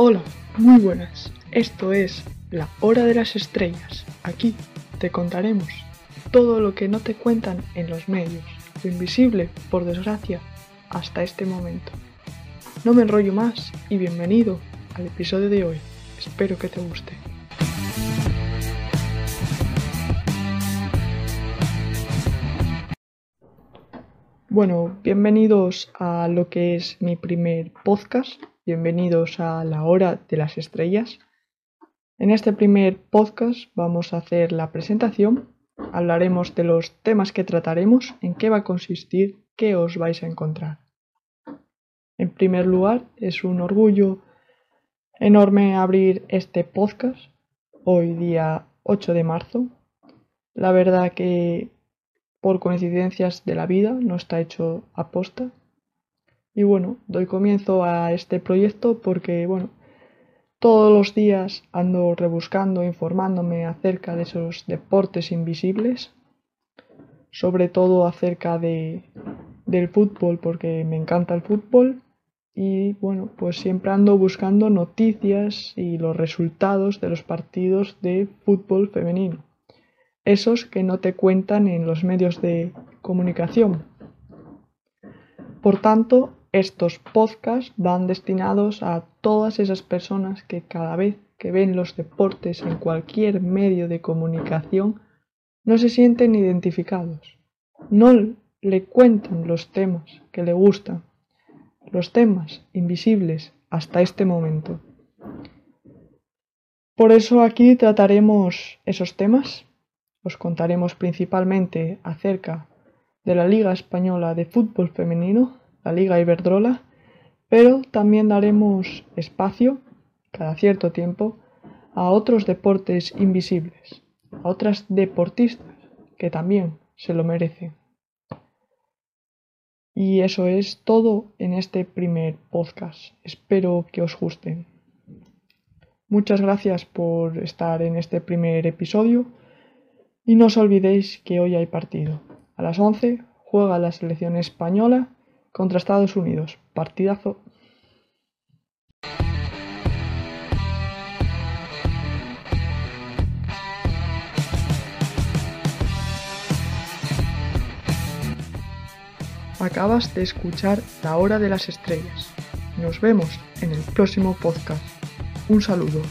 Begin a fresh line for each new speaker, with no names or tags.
Hola, muy buenas. Esto es La Hora de las Estrellas. Aquí te contaremos todo lo que no te cuentan en los medios, lo invisible, por desgracia, hasta este momento. No me enrollo más y bienvenido al episodio de hoy. Espero que te guste. Bueno, bienvenidos a lo que es mi primer podcast, bienvenidos a la hora de las estrellas. En este primer podcast vamos a hacer la presentación, hablaremos de los temas que trataremos, en qué va a consistir, qué os vais a encontrar. En primer lugar, es un orgullo enorme abrir este podcast hoy día 8 de marzo. La verdad que por coincidencias de la vida, no está hecho a posta. Y bueno, doy comienzo a este proyecto porque, bueno, todos los días ando rebuscando, informándome acerca de esos deportes invisibles, sobre todo acerca de, del fútbol, porque me encanta el fútbol. Y bueno, pues siempre ando buscando noticias y los resultados de los partidos de fútbol femenino esos que no te cuentan en los medios de comunicación. Por tanto, estos podcasts van destinados a todas esas personas que cada vez que ven los deportes en cualquier medio de comunicación no se sienten identificados, no le cuentan los temas que le gustan, los temas invisibles hasta este momento. Por eso aquí trataremos esos temas os contaremos principalmente acerca de la Liga Española de Fútbol Femenino, la Liga Iberdrola, pero también daremos espacio, cada cierto tiempo, a otros deportes invisibles, a otras deportistas que también se lo merecen. Y eso es todo en este primer podcast. Espero que os guste. Muchas gracias por estar en este primer episodio y no os olvidéis que hoy hay partido. A las 11 juega la selección española contra Estados Unidos. Partidazo. Acabas de escuchar La Hora de las Estrellas. Nos vemos en el próximo podcast. Un saludo.